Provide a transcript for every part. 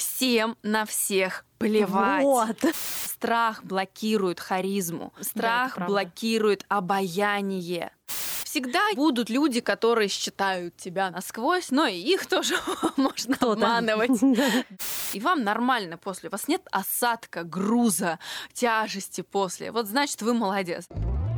всем на всех плевать. Вот. Страх блокирует харизму. Страх правда. блокирует обаяние. Всегда будут люди, которые считают тебя насквозь, но и их тоже можно обманывать. И вам нормально после. У вас нет осадка, груза, тяжести после. Вот значит, вы молодец.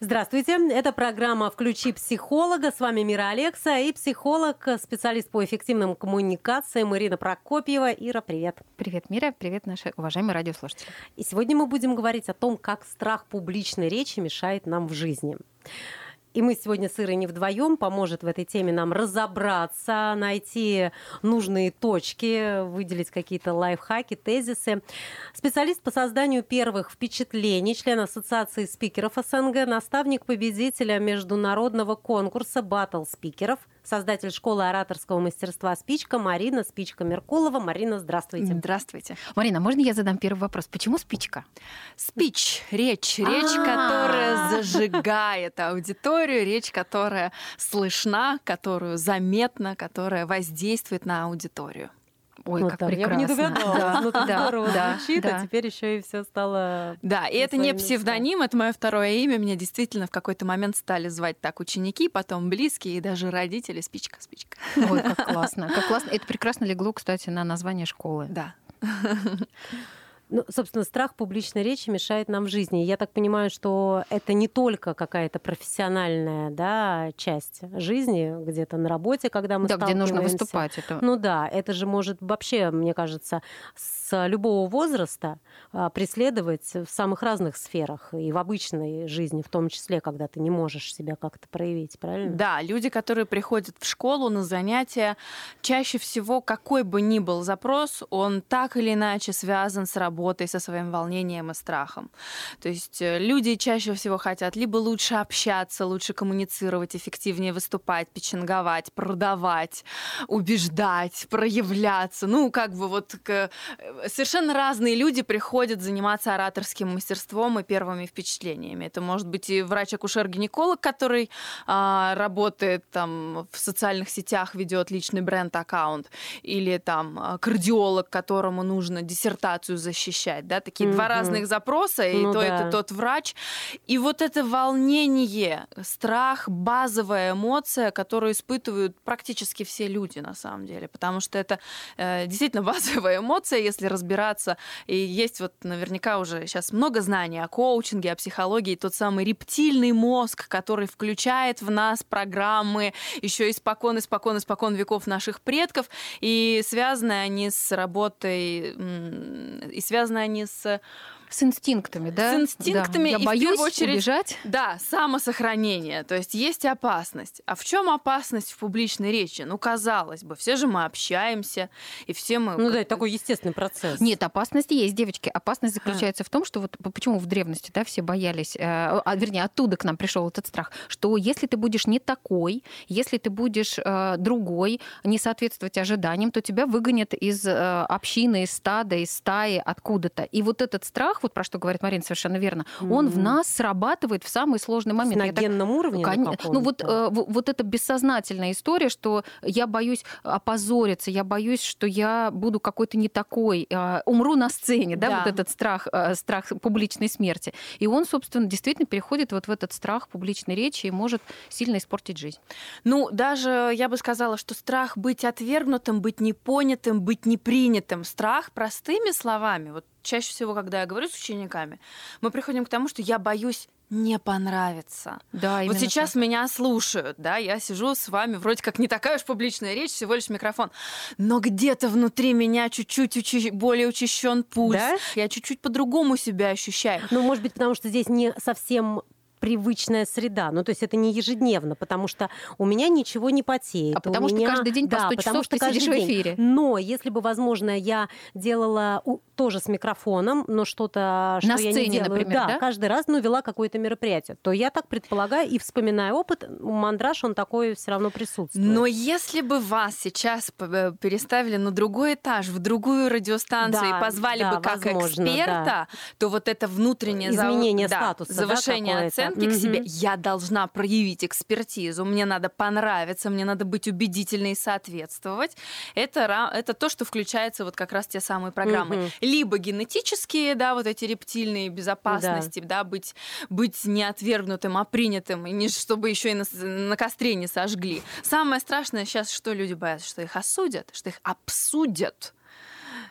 Здравствуйте, это программа «Включи психолога». С вами Мира Алекса и психолог, специалист по эффективным коммуникациям Ирина Прокопьева. Ира, привет. Привет, Мира, привет, наши уважаемые радиослушатели. И сегодня мы будем говорить о том, как страх публичной речи мешает нам в жизни. И мы сегодня с Ирой не вдвоем, поможет в этой теме нам разобраться, найти нужные точки, выделить какие-то лайфхаки, тезисы. Специалист по созданию первых впечатлений, член Ассоциации спикеров СНГ, наставник победителя международного конкурса «Баттл спикеров», создатель школы ораторского мастерства «Спичка» Марина Спичка Меркулова. Марина, здравствуйте. Здравствуйте. Марина, можно я задам первый вопрос? Почему спичка? Спич, речь, речь, А. которая зажигает аудиторию, речь, которая слышна, которую заметна, которая воздействует на аудиторию. Ой, Ну как Я прекрасно. бы не догадалась. Да, Ну, да, здорово да, звучит, да. а теперь еще и все стало... Да, и это не псевдоним, это мое второе имя. Меня действительно в какой-то момент стали звать так ученики, потом близкие и даже родители. Спичка, спичка. Ой, как классно. Как классно. Это прекрасно легло, кстати, на название школы. Да. Ну, собственно, страх публичной речи мешает нам в жизни. Я так понимаю, что это не только какая-то профессиональная да, часть жизни, где-то на работе, когда мы Да, где нужно выступать. Это... Ну да, это же может вообще, мне кажется, с любого возраста а, преследовать в самых разных сферах и в обычной жизни, в том числе, когда ты не можешь себя как-то проявить, правильно? Да, люди, которые приходят в школу на занятия, чаще всего, какой бы ни был запрос, он так или иначе связан с работой, со своим волнением и страхом. То есть э, люди чаще всего хотят либо лучше общаться, лучше коммуницировать, эффективнее выступать, печенговать, продавать, убеждать, проявляться. Ну, как бы вот э, совершенно разные люди приходят заниматься ораторским мастерством и первыми впечатлениями. Это может быть и врач-акушер-гинеколог, который а, работает там в социальных сетях, ведет личный бренд-аккаунт, или там а, кардиолог, которому нужно диссертацию защищать, да, такие два Мгм. разных запроса, и Ну то да. это тот врач. И вот это волнение, страх, базовая эмоция, которую испытывают практически все люди на самом деле, потому что это э, действительно базовая эмоция, если разбираться. И есть вот наверняка уже сейчас много знаний о коучинге, о психологии, тот самый рептильный мозг, который включает в нас программы еще испокон, испокон, испокон веков наших предков, и связаны они с работой, и связаны они с С инстинктами, да? С инстинктами Да. Я и в боюсь первую очередь- убежать. да, самосохранение. То есть есть опасность. А в чем опасность в публичной речи? Ну, казалось бы, все же мы общаемся, и все мы... Ну да, это такой естественный процесс. Нет, опасность есть, девочки. Опасность заключается в том, что вот почему в древности да, все боялись, э, а, вернее, оттуда к нам пришел этот страх, что если ты будешь не такой, если ты будешь э, другой, не соответствовать ожиданиям, то тебя выгонят из э, общины, из стада, из стаи, откуда-то. И вот этот страх, вот про что говорит Марина совершенно верно, он в нас срабатывает в самый сложный момент. на Я так генном уровне? на Коне- Ну вот, э, вот эта бессознательная история, что я боюсь опозориться, я боюсь, что я буду какой-то не такой, э, умру на сцене, да, Да. вот этот страх, э, страх публичной смерти. И он, собственно, действительно переходит вот в этот страх публичной речи и может сильно испортить жизнь. Ну, даже я бы сказала, что страх быть отвергнутым, быть непонятым, быть непринятым. Страх простыми словами. Вот чаще всего, когда я говорю с учениками, мы приходим к тому, что я боюсь не понравится. Да, вот сейчас меня слушают, да, я сижу с вами, вроде как не такая уж публичная речь, всего лишь микрофон, но где-то внутри меня чуть-чуть учи- более учащен пульс, Да? я чуть-чуть по-другому себя ощущаю. Ну, может быть, потому что здесь не совсем привычная среда. Ну, то есть это не ежедневно, потому что у меня ничего не потеет. А потому что меня- каждый день по да, 100 потому часов что ты сидишь каждый в день. эфире. Но если бы, возможно, я делала у- тоже с микрофоном, но что-то, что На я сцене, не делаю, например, да? каждый раз, ну, вела какое-то мероприятие, то я так предполагаю и вспоминая опыт, мандраж, он такой все равно присутствует. Но если бы вас сейчас э, переставили на другой этаж, в другую радиостанцию Да, и позвали да, бы как возможно, эксперта, то вот это внутреннее зав- Изменение да, статуса, да, завышение какое-то? Оценки к себе, я должна проявить экспертизу, мне надо понравиться, мне надо быть убедительной и соответствовать. Это, это то, что включается вот как раз те самые программы. Мгм. Либо генетические, да, вот эти рептильные безопасности, да, быть, быть не отвергнутым, а принятым, и не чтобы еще и на, на костре не сожгли. Самое страшное сейчас, что люди боятся, что их осудят, что их обсудят.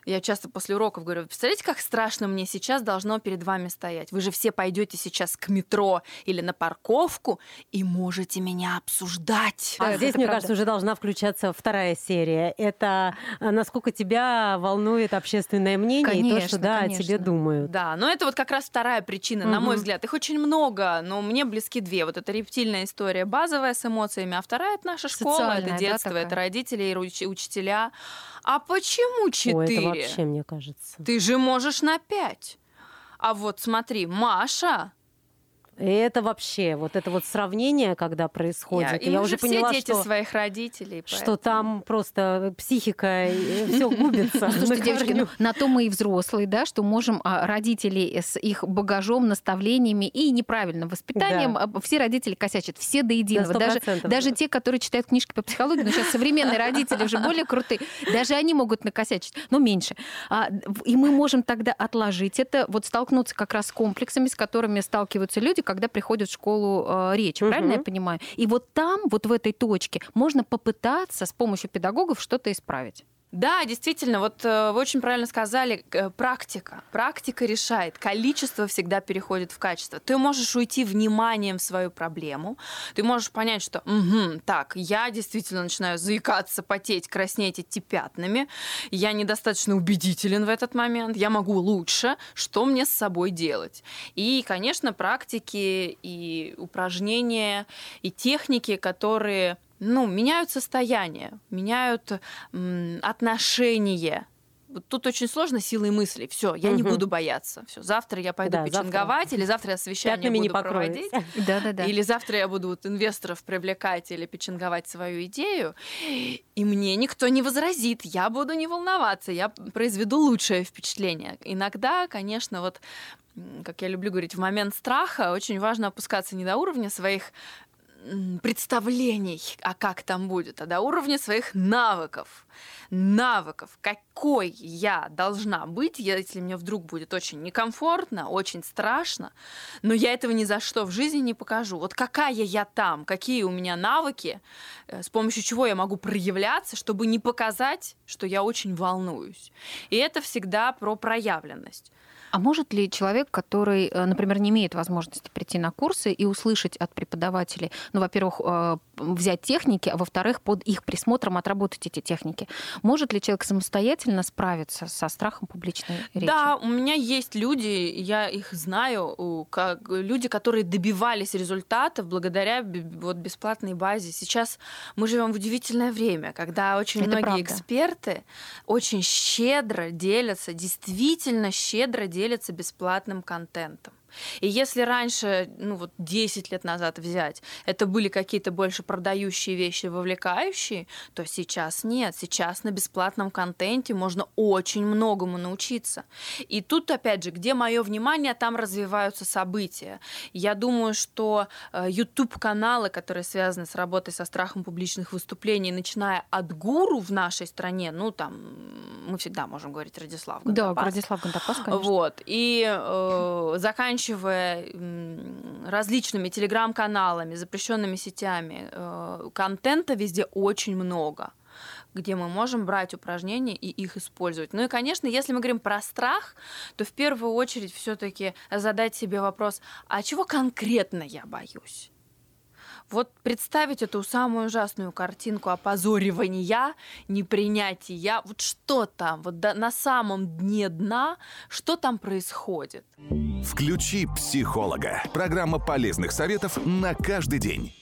Я часто после уроков говорю, «Вы представляете, как страшно мне сейчас должно перед вами стоять? Вы же все пойдете сейчас к метро или на парковку и можете меня обсуждать. А Да, здесь, мне правда. кажется, уже должна включаться вторая серия. Это а, насколько тебя волнует общественное мнение и то, Конечно, что да, о конечно. тебе думают. Да, но это вот как раз вторая причина, на мой взгляд. Их очень много, но мне близки две. Вот это рептильная история базовая с эмоциями, а вторая это наша школа, Социальная, это да, детство, такая? это родители и уч- учителя. А почему четыре? Вообще, мне кажется. Ты же можешь на пять. А вот смотри, Маша, И это вообще, вот это вот сравнение, когда происходит, я, я, уже же поняла, все дети что, своих родителей. что поэтому- там просто психика, все губится. Ну, Слушайте, на девочки, ну, на то мы и взрослые, да, что можем а, родителей с их багажом, наставлениями и неправильным воспитанием, Да. а, все родители косячат, все до единого. Да, даже, 100%. даже те, которые читают книжки по психологии, но сейчас современные родители уже более крутые, даже они могут накосячить, но меньше. А, и мы можем тогда отложить это, вот столкнуться как раз с комплексами, с которыми сталкиваются люди, когда приходят в школу э, речи, правильно я понимаю? И вот там, вот в этой точке, можно попытаться с помощью педагогов что-то исправить. Да, действительно, вот э, вы очень правильно сказали, э, практика. Практика решает. Количество всегда переходит в качество. Ты можешь уйти вниманием в свою проблему. Ты можешь понять, что «Мгм, так, я действительно начинаю заикаться, потеть, краснеть, идти пятнами. Я недостаточно убедителен в этот момент. Я могу лучше. Что мне с собой делать? И, конечно, практики и упражнения, и техники, которые ну, меняют состояние, меняют м, отношения. Вот тут очень сложно силой мысли. Все, я не Мгм. буду бояться. Все, завтра я пойду Да, завтра печенговать, или завтра я совещание Пятнами не буду проводить. покроется. Да-да-да. Или завтра я буду вот инвесторов привлекать или печенговать свою идею, и мне никто не возразит, я буду не волноваться, я произведу лучшее впечатление. Иногда, конечно, вот, как я люблю говорить, в момент страха очень важно опускаться не до уровня своих представлений, а как там будет, а до уровня своих навыков. Навыков, какой я должна быть, если мне вдруг будет очень некомфортно, очень страшно, но я этого ни за что в жизни не покажу. Вот какая я там, какие у меня навыки, э, с помощью чего я могу проявляться, чтобы не показать, что я очень волнуюсь. И это всегда про проявленность. А может ли человек, который, э, например, не имеет возможности прийти на курсы и услышать от преподавателей, ну, во-первых, э, взять техники, а во-вторых, под их присмотром отработать эти техники, может ли человек самостоятельно справиться со страхом публичной речи? Да, у меня есть люди, я их знаю, как люди, которые добивались результатов благодаря вот бесплатной базе. Сейчас мы живем в удивительное время, когда очень Это многие правда. эксперты очень щедро делятся, действительно щедро делятся бесплатным контентом. И если раньше, ну вот 10 лет назад взять, это были какие-то больше продающие вещи, вовлекающие, то сейчас нет. Сейчас на бесплатном контенте можно очень многому научиться. И тут, опять же, где мое внимание, там развиваются события. Я думаю, что YouTube-каналы, которые связаны с работой со страхом публичных выступлений, начиная от гуру в нашей стране, ну там мы всегда можем говорить Радислав Да, Гандапас. Владислав Гандапас, конечно. Вот. И э, заканчивая м, различными телеграм-каналами, запрещенными сетями, э, контента везде очень много где мы можем брать упражнения и их использовать. Ну и, конечно, если мы говорим про страх, то в первую очередь все-таки задать себе вопрос, а чего конкретно я боюсь? Вот представить эту самую ужасную картинку опозоривания, непринятия, вот что там, вот на самом дне дна, что там происходит. Включи психолога. Программа полезных советов на каждый день.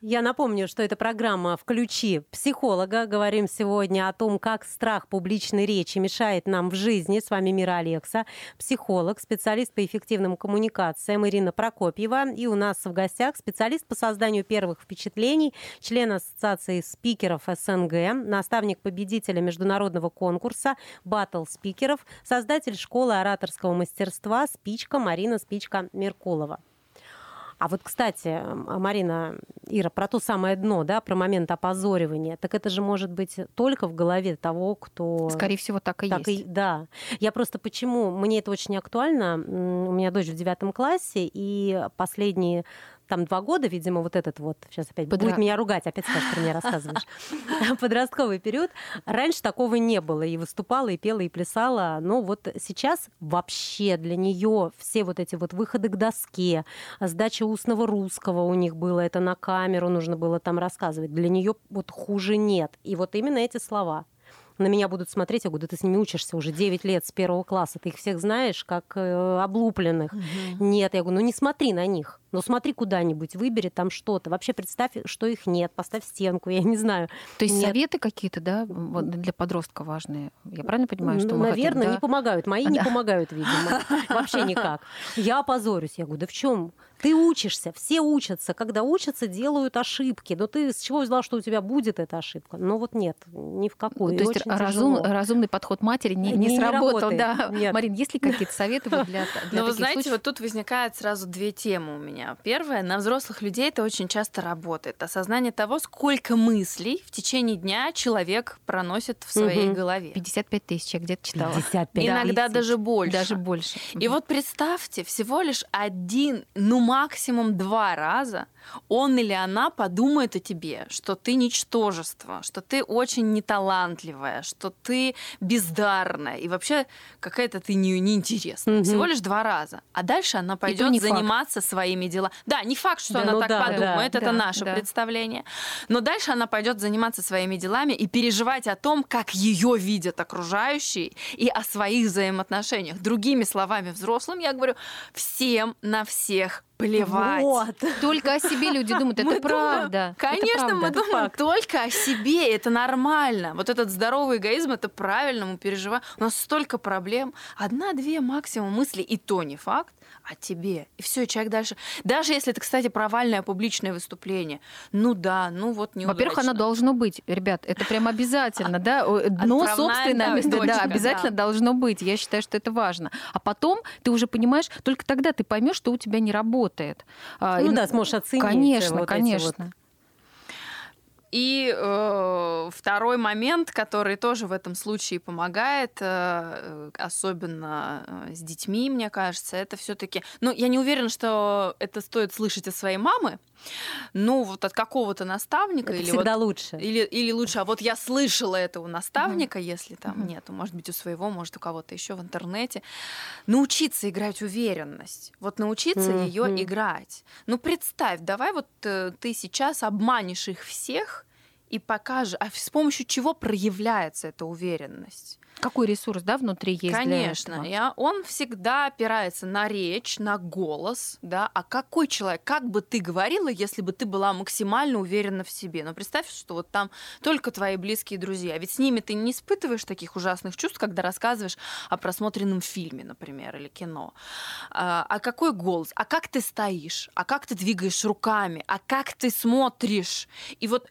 Я напомню, что это программа «Включи психолога». Говорим сегодня о том, как страх публичной речи мешает нам в жизни. С вами Мира Алекса, психолог, специалист по эффективным коммуникациям Ирина Прокопьева. И у нас в гостях специалист по созданию первых впечатлений, член Ассоциации спикеров СНГ, наставник победителя международного конкурса «Баттл спикеров», создатель школы ораторского мастерства «Спичка» Марина Спичка Меркулова. А вот, кстати, Марина, Ира, про то самое дно, да, про момент опозоривания, так это же может быть только в голове того, кто... Скорее всего, так и так есть. И, да. Я просто почему... Мне это очень актуально. У меня дочь в девятом классе, и последние там два года, видимо, вот этот вот, сейчас опять Подра... будет меня ругать, опять скажешь, про меня рассказываешь, подростковый период. Раньше такого не было, и выступала, и пела, и плясала, но вот сейчас вообще для нее все вот эти вот выходы к доске, сдача устного русского у них было, это на камеру нужно было там рассказывать, для нее вот хуже нет. И вот именно эти слова на меня будут смотреть, я говорю, да ты с ними учишься уже 9 лет с первого класса, ты их всех знаешь, как э, облупленных. Угу. Нет, я говорю, ну не смотри на них. Ну смотри куда-нибудь, выбери там что-то. Вообще представь, что их нет, поставь стенку, я не знаю. То есть нет. советы какие-то, да, вот для подростка важные? Я правильно понимаю, что ну, Наверное, хотим, да? не помогают. Мои а, не да. помогают, видимо. Вообще никак. Я опозорюсь. Я говорю, да в чем? Ты учишься, все учатся. Когда учатся, делают ошибки. Но ты с чего взяла, что у тебя будет эта ошибка? Но вот нет, ни в какую. То есть разум, разумный подход матери не, не, не сработал. Да. Нет. Марин, есть ли какие-то советы для, для Ну, вы знаете, случаев? вот тут возникает сразу две темы у меня. Первое, на взрослых людей это очень часто работает. Осознание того, сколько мыслей в течение дня человек проносит в своей угу. голове. 55 тысяч, я где-то читала. 55 Иногда тысяч. даже больше. Даже больше. И вот представьте, всего лишь один, ну максимум два раза он или она подумает о тебе, что ты ничтожество, что ты очень неталантливая, что ты бездарная и вообще какая-то ты не, неинтересная. Угу. Всего лишь два раза. А дальше она пойдет заниматься факт. своими делами. Да, не факт, что да, она ну так да, подумает, да, это да, наше да. представление. Но дальше она пойдет заниматься своими делами и переживать о том, как ее видят окружающие и о своих взаимоотношениях. Другими словами, взрослым я говорю, всем на всех плевать. Вот. Только о себе люди думают, это правда. Конечно, мы думаем только о себе, это нормально. Вот этот здоровый эгоизм, это правильно, мы переживаем. У нас столько проблем. Одна-две максимум мысли, и то не факт о тебе. И все, человек дальше. Даже если это, кстати, провальное публичное выступление. Ну да, ну вот не Во-первых, оно должно быть, ребят, это прям обязательно, да? Но собственное да, обязательно должно быть. Я считаю, что это важно. А потом ты уже понимаешь, только тогда ты поймешь, что у тебя не работает. А, ну да, сможешь оценить. Конечно, конечно. И э, второй момент, который тоже в этом случае помогает, э, особенно э, с детьми, мне кажется, это все-таки. Ну, я не уверена, что это стоит слышать от своей мамы, но вот от какого-то наставника это или всегда вот, лучше. Или, или лучше, а вот я слышала это у наставника, mm-hmm. если там mm-hmm. нету, может быть, у своего, может, у кого-то еще в интернете. Научиться играть уверенность. Вот научиться mm-hmm. ее играть. Ну, представь, давай вот э, ты сейчас обманешь их всех и покажешь, а с помощью чего проявляется эта уверенность. Какой ресурс, да, внутри есть Конечно, для этого? Я, он всегда опирается на речь, на голос, да. А какой человек, как бы ты говорила, если бы ты была максимально уверена в себе? Ну, представь, что вот там только твои близкие друзья. Ведь с ними ты не испытываешь таких ужасных чувств, когда рассказываешь о просмотренном фильме, например, или кино. А, а какой голос? А как ты стоишь? А как ты двигаешь руками? А как ты смотришь? И вот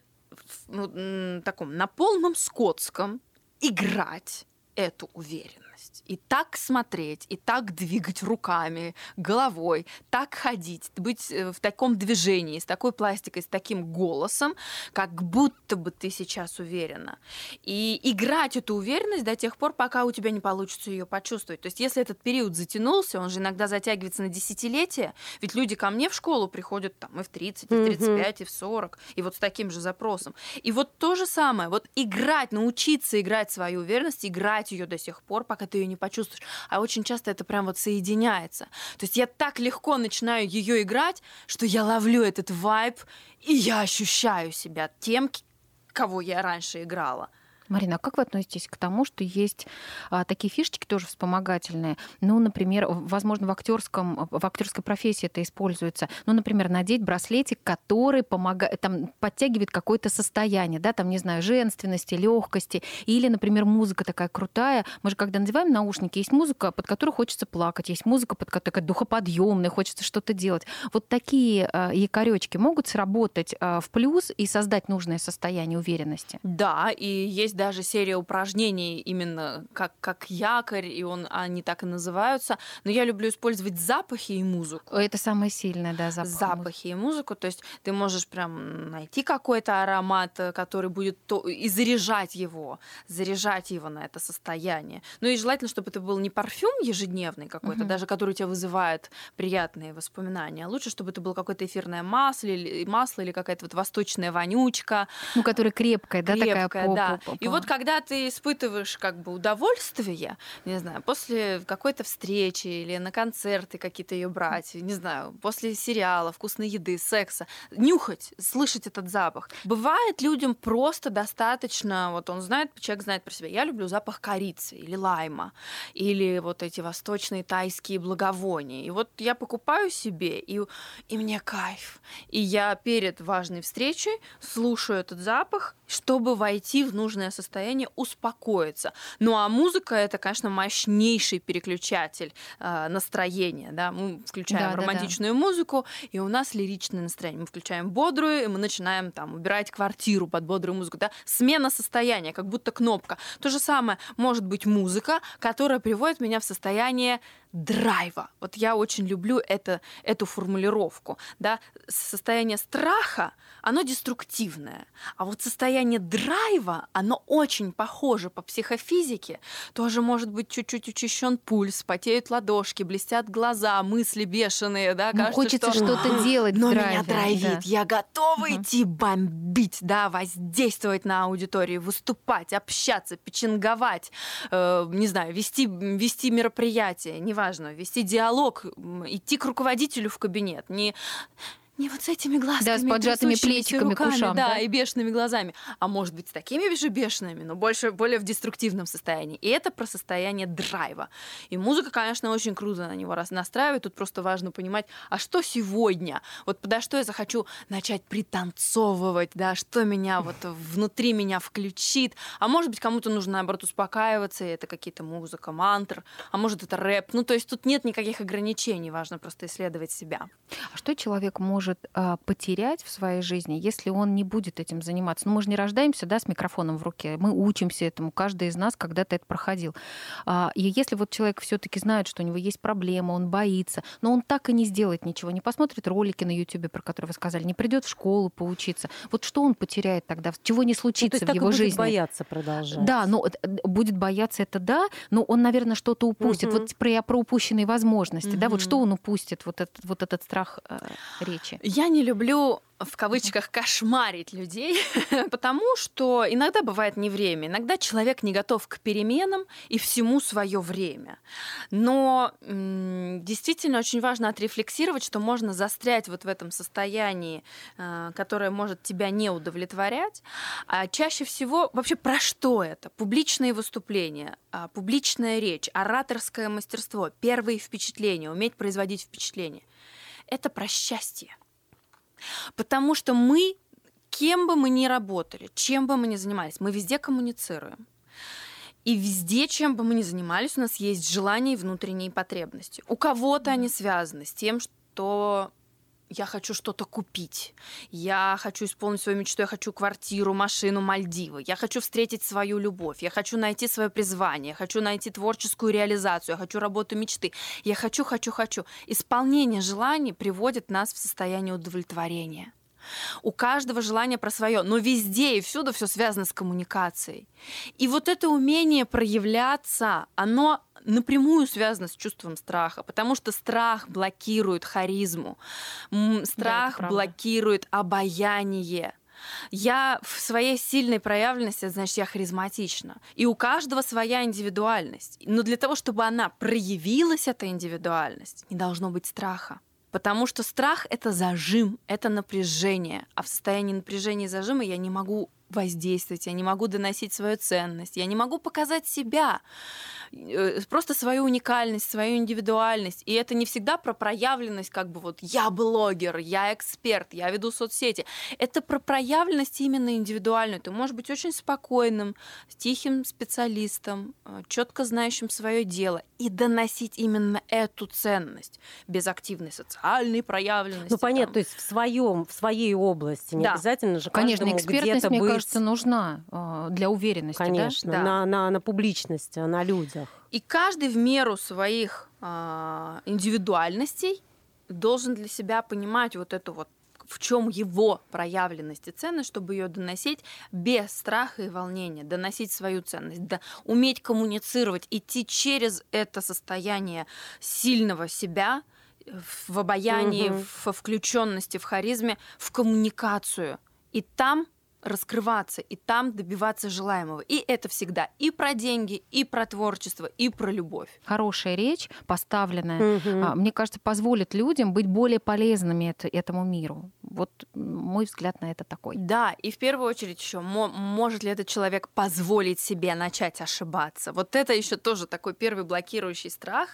ну, таком на полном скотском играть эту уверенность есть. И так смотреть, и так двигать руками, головой, так ходить, быть э, в таком движении, с такой пластикой, с таким голосом, как будто бы ты сейчас уверена. И играть эту уверенность до тех пор, пока у тебя не получится ее почувствовать. То есть если этот период затянулся, он же иногда затягивается на десятилетия, ведь люди ко мне в школу приходят там и в 30, и в 35, и в 40, и вот с таким же запросом. И вот то же самое, вот играть, научиться играть свою уверенность, играть ее до сих пор, пока ты ее не почувствуешь. А очень часто это прям вот соединяется. То есть я так легко начинаю ее играть, что я ловлю этот вайб, и я ощущаю себя тем, кого я раньше играла. Марина, а как вы относитесь к тому, что есть а, такие фишечки тоже вспомогательные? Ну, например, возможно, в актерском, в актерской профессии это используется. Ну, например, надеть браслетик, который помогает, там, подтягивает какое-то состояние, да, там, не знаю, женственности, легкости. Или, например, музыка такая крутая. Мы же, когда надеваем наушники, есть музыка, под которую хочется плакать, есть музыка, под такая духоподъемная, хочется что-то делать. Вот такие а, якоречки могут сработать а, в плюс и создать нужное состояние уверенности? Да, и есть даже серия упражнений именно как, как якорь, и он, они так и называются. Но я люблю использовать запахи и музыку. Это самое сильное, да, запах. Запахи и музыку. То есть ты можешь прям найти какой-то аромат, э, который будет то... и заряжать его, заряжать его на это состояние. Ну и желательно, чтобы это был не парфюм ежедневный какой-то, угу. даже который тебя вызывает приятные воспоминания. Лучше, чтобы это было какое-то эфирное масло или масло или какая-то вот восточная вонючка. Ну, которая крепкая, да, крепкая, такая. Да. По, по, по. И вот когда ты испытываешь как бы удовольствие, не знаю, после какой-то встречи или на концерты какие-то ее брать, не знаю, после сериала, вкусной еды, секса, нюхать, слышать этот запах. Бывает людям просто достаточно, вот он знает, человек знает про себя, я люблю запах корицы или лайма, или вот эти восточные тайские благовония. И вот я покупаю себе, и, и мне кайф. И я перед важной встречей слушаю этот запах, чтобы войти в нужное состояние, успокоиться. Ну а музыка это, конечно, мощнейший переключатель э, настроения. Да? Мы включаем да, романтичную да, да. музыку, и у нас лиричное настроение. Мы включаем бодрую, и мы начинаем там убирать квартиру под бодрую музыку. Да? Смена состояния, как будто кнопка. То же самое может быть музыка, которая приводит меня в состояние драйва. Вот я очень люблю это, эту формулировку. Да? Состояние страха, оно деструктивное. А вот состояние драйва, оно очень похоже по психофизике. Тоже может быть чуть-чуть учащен пульс, потеют ладошки, блестят глаза, мысли бешеные. Да? Ну, Кажется, хочется что... что-то делать Но драйве, меня драйвит. Да. Я готова угу. идти бомбить, да, воздействовать на аудиторию, выступать, общаться, печенговать, э, не знаю, вести, вести мероприятие, не важно, вести диалог, идти к руководителю в кабинет, не не вот с этими глазками, да, с поджатыми плечиками руками, к ушам, да, да, и бешеными глазами. А может быть, с такими же бешеными, но больше, более в деструктивном состоянии. И это про состояние драйва. И музыка, конечно, очень круто на него раз настраивает. Тут просто важно понимать, а что сегодня? Вот подо что я захочу начать пританцовывать, да, что меня вот внутри меня включит. А может быть, кому-то нужно, наоборот, успокаиваться, и это какие-то музыка, мантр, а может, это рэп. Ну, то есть тут нет никаких ограничений, важно просто исследовать себя. А что человек может может а, потерять в своей жизни, если он не будет этим заниматься. Ну, мы же не рождаемся да, с микрофоном в руке, мы учимся этому, каждый из нас когда-то это проходил. А, и если вот человек все-таки знает, что у него есть проблема, он боится, но он так и не сделает ничего, не посмотрит ролики на YouTube, про которые вы сказали, не придет в школу поучиться, вот что он потеряет тогда, чего не случится ну, в его будет жизни? бояться продолжать. Да, ну будет бояться это да, но он, наверное, что-то упустит. Угу. Вот про, про упущенные возможности, угу. да, вот что он упустит, вот этот, вот этот страх э, речи. Я не люблю в кавычках кошмарить людей, потому что иногда бывает не время, иногда человек не готов к переменам и всему свое время. Но действительно очень важно отрефлексировать, что можно застрять вот в этом состоянии, э, которое может тебя не удовлетворять. А чаще всего вообще про что это? Публичные выступления, э, публичная речь, ораторское мастерство, первые впечатления, уметь производить впечатление. Это про счастье. Потому что мы, кем бы мы ни работали, чем бы мы ни занимались, мы везде коммуницируем. И везде, чем бы мы ни занимались, у нас есть желания и внутренние потребности. У кого-то они связаны с тем, что я хочу что-то купить, я хочу исполнить свою мечту, я хочу квартиру, машину, Мальдивы, я хочу встретить свою любовь, я хочу найти свое призвание, я хочу найти творческую реализацию, я хочу работу мечты, я хочу, хочу, хочу. Исполнение желаний приводит нас в состояние удовлетворения. У каждого желание про свое, но везде и всюду все связано с коммуникацией. И вот это умение проявляться, оно напрямую связано с чувством страха, потому что страх блокирует харизму, страх да, блокирует обаяние. Я в своей сильной проявленности, значит, я харизматична. И у каждого своя индивидуальность. Но для того, чтобы она проявилась, эта индивидуальность, не должно быть страха. Потому что страх — это зажим, это напряжение. А в состоянии напряжения и зажима я не могу воздействовать, я не могу доносить свою ценность, я не могу показать себя, э, просто свою уникальность, свою индивидуальность. И это не всегда про проявленность, как бы вот я блогер, я эксперт, я веду соцсети. Это про проявленность именно индивидуальную. Ты можешь быть очень спокойным, тихим специалистом, э, четко знающим свое дело и доносить именно эту ценность без активной социальной проявленности. Ну понятно, там. то есть в своем, в своей области, не Да. обязательно же Конечно, каждому экспертность, где-то мне быть. Кажется, нужна э, для уверенности. да? Конечно, Да. На, на, на публичности, на людях. И каждый в меру своих а, индивидуальностей должен для себя понимать вот эту вот в чем его проявленность и ценность, чтобы ее доносить без страха и волнения, доносить свою ценность, да, уметь коммуницировать, идти через это состояние сильного себя в обаянии, Мгм. в включенности, в харизме, в коммуникацию. И там раскрываться, и там добиваться желаемого. И это всегда и про деньги, и про творчество, и про любовь. Хорошая речь, поставленная, а, мне кажется, позволит людям быть более полезными это- этому миру. Вот мой взгляд на это такой. Да, и в первую очередь еще, может ли этот человек позволить себе начать ошибаться? Вот это еще тоже такой первый блокирующий страх.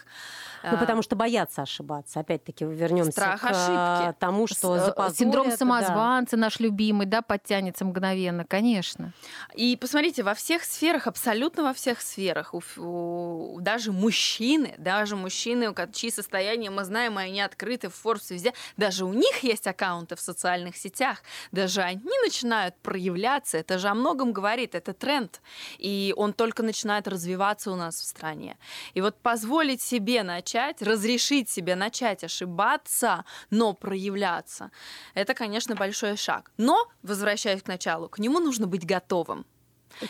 Ну, потому что боятся ошибаться. Опять-таки, вернемся Страх к а, ошибки. тому, что С- э, запозорят, Синдром да. самозванца наш любимый, да, подтянется мгновенно, конечно. И посмотрите, во всех сферах, абсолютно во всех сферах, у, у- даже мужчины, даже мужчины, у чьи состояния мы знаем, и они открыты в Forbes везде, даже у них есть аккаунты в социальных сетях, даже они начинают проявляться, это же о многом говорит, это тренд, и он только начинает развиваться у нас в стране. И вот позволить себе начать, разрешить себе начать ошибаться, но проявляться, это, конечно, большой шаг. Но, возвращаясь к началу, к нему нужно быть готовым.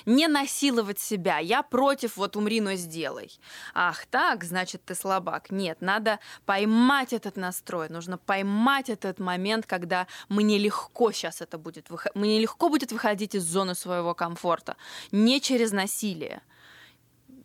Не насиловать себя. Я против, вот умри, но сделай. Ах, так, значит, ты слабак. Нет, надо поймать этот настрой. Нужно поймать этот момент, когда мне легко сейчас это будет. Мне легко будет выходить из зоны своего комфорта. Не через насилие.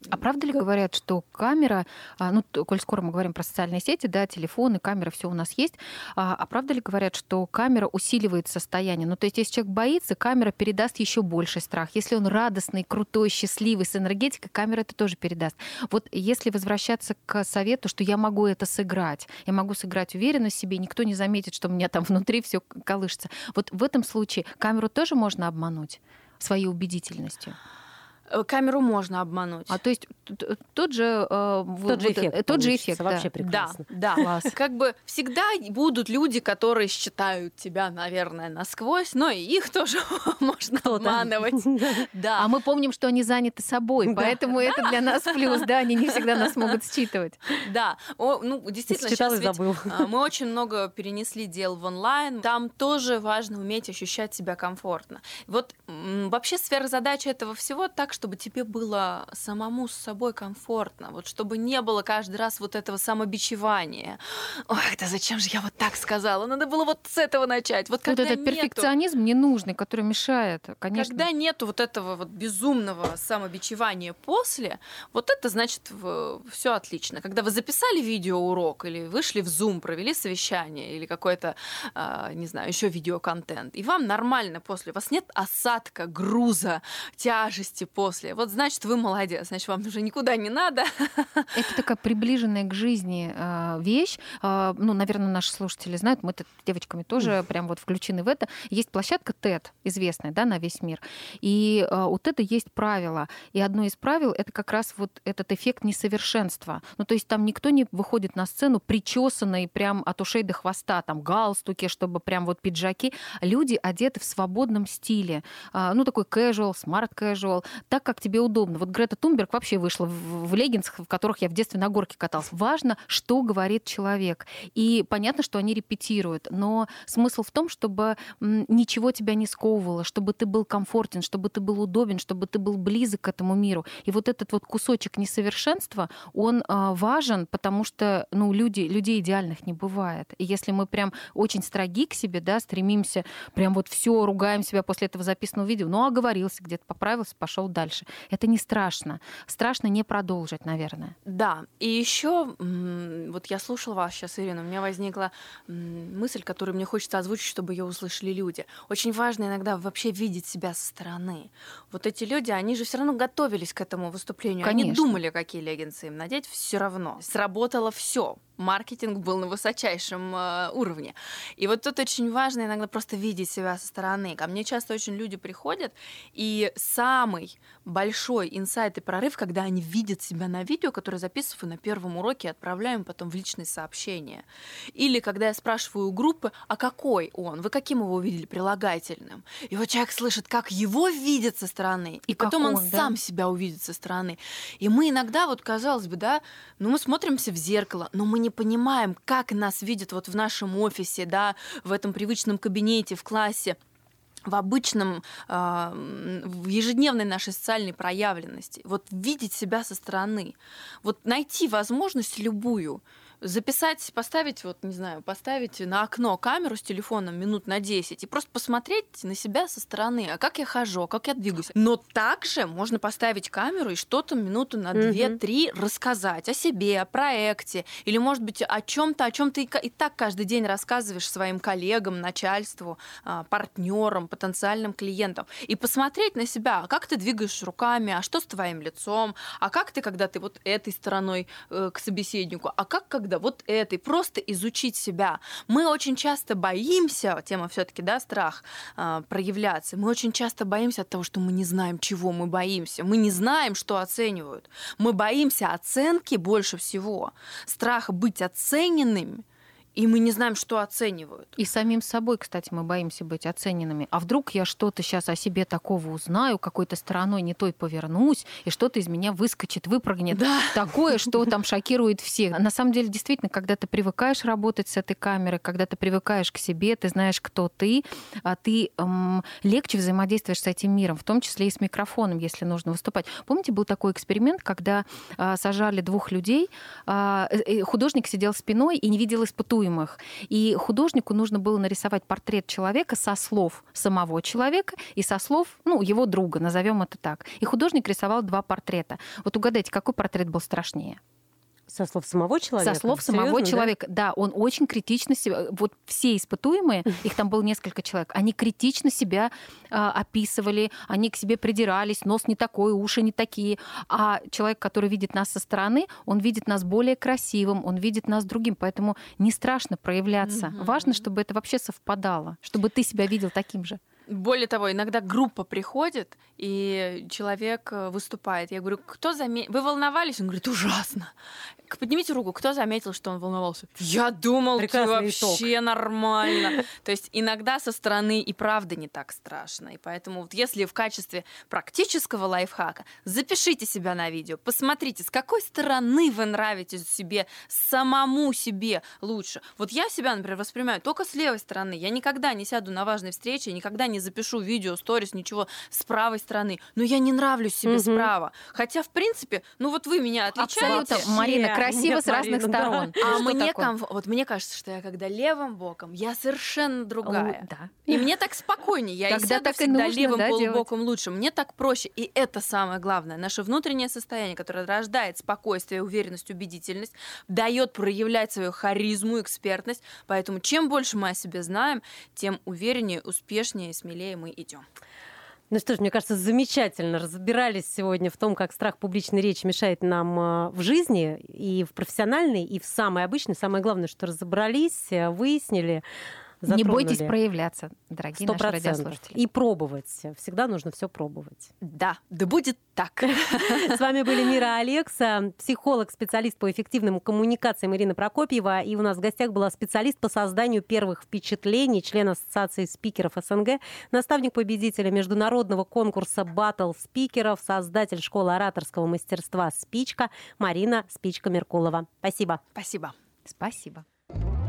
А правда ли говорят, что камера, а, ну, коль скоро мы говорим про социальные сети, да, телефоны, камера, все у нас есть, а, а правда ли говорят, что камера усиливает состояние? Ну, то есть, если человек боится, камера передаст еще больше страх. Если он радостный, крутой, счастливый, с энергетикой, камера это тоже передаст. Вот если возвращаться к совету, что я могу это сыграть, я могу сыграть уверенно в себе, никто не заметит, что у меня там внутри все колышется. Вот в этом случае камеру тоже можно обмануть своей убедительностью. Э, Камеру можно обмануть. А то есть тот же, э, в- Тот же вот, эффект. э, тот же эффект, Вообще да. прекрасно. Да, да. Класс. Как бы всегда будут люди, которые считают тебя, наверное, насквозь, но и их тоже можно Кто-то. обманывать. Да. А мы помним, что они заняты собой, Да. поэтому это для нас плюс, да, они не всегда нас могут считывать. Да, О, ну действительно, Считал сейчас и ведь, забыл. а, мы очень много перенесли дел в онлайн. Там тоже важно уметь ощущать себя комфортно. Вот м, вообще сверхзадача этого всего так, чтобы тебе было самому с собой комфортно. Вот чтобы не было каждый раз вот этого самобичевания. Ой, да зачем же я вот так сказала? Надо было вот с этого начать. Вот Вот когда этот нету- перфекционизм ненужный, который мешает, конечно. Когда нету вот этого вот безумного самобичевания после, вот это значит все отлично. Когда вы записали видеоурок или вышли в Zoom, провели совещание или какой-то, а, не знаю, еще видеоконтент, и вам нормально после, у вас нет осадка, груза, тяжести после, вот значит вы молодец, значит вам уже никуда не надо. Это такая приближенная к жизни э, вещь. Э, Ну, наверное, наши слушатели знают, мы с девочками тоже прям вот включены в это. Есть площадка TED, известная, да, на весь мир. И э, у TED есть правила. И одно из правил — это как раз вот этот эффект несовершенства. Ну, то есть там никто не выходит на сцену причесанный прям от ушей до хвоста, там галстуки, чтобы прям вот пиджаки. Люди одеты в свободном стиле. А, Ну, такой casual, smart casual, так, как тебе удобно. Вот Грета Тунберг вообще вышла в, в леггинсах, в которых я в детстве на горке каталась. Важно, что говорит человек. И понятно, что они репетируют, но смысл в том, чтобы ничего тебя не сковывало, чтобы ты был комфортен, чтобы ты был удобен, чтобы ты был близок к этому миру. И вот этот вот кусочек несовершенства, он а, важен, потому что ну, люди, людей идеальных не бывает. И если мы прям очень строги к себе, да, стремимся, прям вот все ругаем себя после этого записанного видео, ну, оговорился где-то, поправился, пошел дальше. Дальше. Это не страшно. Страшно не продолжить, наверное. Да, и еще вот я слушала вас сейчас, Ирина, у меня возникла мысль, которую мне хочется озвучить, чтобы ее услышали люди. Очень важно иногда вообще видеть себя со стороны. Вот эти люди, они же все равно готовились к этому выступлению. Конечно. Они думали, какие леггинсы им надеть, все равно. Сработало все маркетинг был на высочайшем э, уровне. И вот тут очень важно иногда просто видеть себя со стороны. Ко мне часто очень люди приходят, и самый большой инсайт и прорыв, когда они видят себя на видео, которое записываю на первом уроке и отправляем потом в личные сообщения. Или когда я спрашиваю у группы, а какой он, вы каким его увидели прилагательным? И вот человек слышит, как его видят со стороны, и, и потом он, он да? сам себя увидит со стороны. И мы иногда, вот казалось бы, да, ну мы смотримся в зеркало, но мы не не понимаем, как нас видят вот в нашем офисе, да, в этом привычном кабинете, в классе, в обычном, а, в ежедневной нашей социальной проявленности. Вот видеть себя со стороны. Вот найти возможность любую записать, поставить, вот, не знаю, поставить на окно камеру с телефоном минут на 10 и просто посмотреть на себя со стороны, а как я хожу, а как я двигаюсь. Но также можно поставить камеру и что-то минуту на 2-3 рассказать о себе, о проекте, или, может быть, о чем-то, о чем ты и так каждый день рассказываешь своим коллегам, начальству, а, партнерам, потенциальным клиентам. И посмотреть на себя, а как ты двигаешь руками, а что с твоим лицом, а как ты, когда ты вот этой стороной э, к собеседнику, а как, когда некогда вот этой, просто изучить себя. Мы очень часто боимся, тема все-таки, да, страх э, проявляться, мы очень часто боимся от того, что мы не знаем, чего мы боимся. Мы не знаем, что оценивают. Мы боимся оценки больше всего. Страх быть оцененными и мы не знаем, что оценивают. И самим собой, кстати, мы боимся быть оцененными. А вдруг я что-то сейчас о себе такого узнаю, какой-то стороной не той повернусь, и что-то из меня выскочит, выпрыгнет. Да. Такое, что там шокирует всех. На самом деле, действительно, когда ты привыкаешь работать с этой камерой, когда ты привыкаешь к себе, ты знаешь, кто ты, а ты эм, легче взаимодействуешь с этим миром, в том числе и с микрофоном, если нужно выступать. Помните, был такой эксперимент, когда э, сажали двух людей, а, э, художник сидел спиной и не видел испытуемого рисуемых. И художнику нужно было нарисовать портрет человека со слов самого человека и со слов, ну, его друга, назовем это так. И художник рисовал два портрета. Вот угадайте, какой портрет был страшнее? Со слов самого человека? Со слов Серьезно, самого человека. Да? да, он очень критично себя... Вот все испытуемые, их там было несколько человек, они критично себя э, описывали, они к себе придирались, нос не такой, уши не такие. А человек, который видит нас со стороны, он видит нас более красивым, он видит нас другим. Поэтому не страшно проявляться. Угу. Важно, чтобы это вообще совпадало, чтобы ты себя видел таким же. Более того, иногда группа приходит, и человек э, выступает. Я говорю, кто заметил? Вы волновались? Он говорит, ужасно. Поднимите руку, кто заметил, что он волновался? Я думал, Прекрасный ты вообще итог. нормально. То есть иногда со стороны и правда не так страшно. И поэтому вот если в качестве практического лайфхака запишите себя на видео, посмотрите, с какой стороны вы нравитесь себе, самому себе лучше. Вот я себя, например, воспринимаю только с левой стороны. Я никогда не сяду на важной встрече, никогда не запишу видео, сторис, ничего с правой стороны. Но я не нравлюсь себе угу. справа. Хотя, в принципе, ну вот вы меня отличаете. Абсолютно, Марина, красиво Нет, с разных Марина, сторон. Да. А мне комф... вот мне кажется, что я когда левым боком, я совершенно другая. О, да. И мне так спокойнее. Я Тогда и так всегда нужно, левым да, полубоком делать. лучше. Мне так проще. И это самое главное. Наше внутреннее состояние, которое рождает спокойствие, уверенность, убедительность, дает проявлять свою харизму, экспертность. Поэтому чем больше мы о себе знаем, тем увереннее, успешнее и смелее мы идем. Ну что ж, мне кажется, замечательно разбирались сегодня в том, как страх публичной речи мешает нам э, в жизни, и в профессиональной, и в самой обычной. Самое главное, что разобрались, э, выяснили, затронули. Не бойтесь проявляться, дорогие 100%. наши радиослушатели. И пробовать. Всегда нужно все пробовать. Да, да будет так. С вами были Мира Алекса, психолог, специалист по эффективным коммуникациям Ирина Прокопьева. И у нас в гостях была специалист по созданию первых впечатлений, член Ассоциации спикеров СНГ, наставник победителя международного конкурса «Баттл спикеров», создатель школы ораторского мастерства «Спичка» Марина Спичка-Меркулова. Спасибо. Спасибо. Спасибо.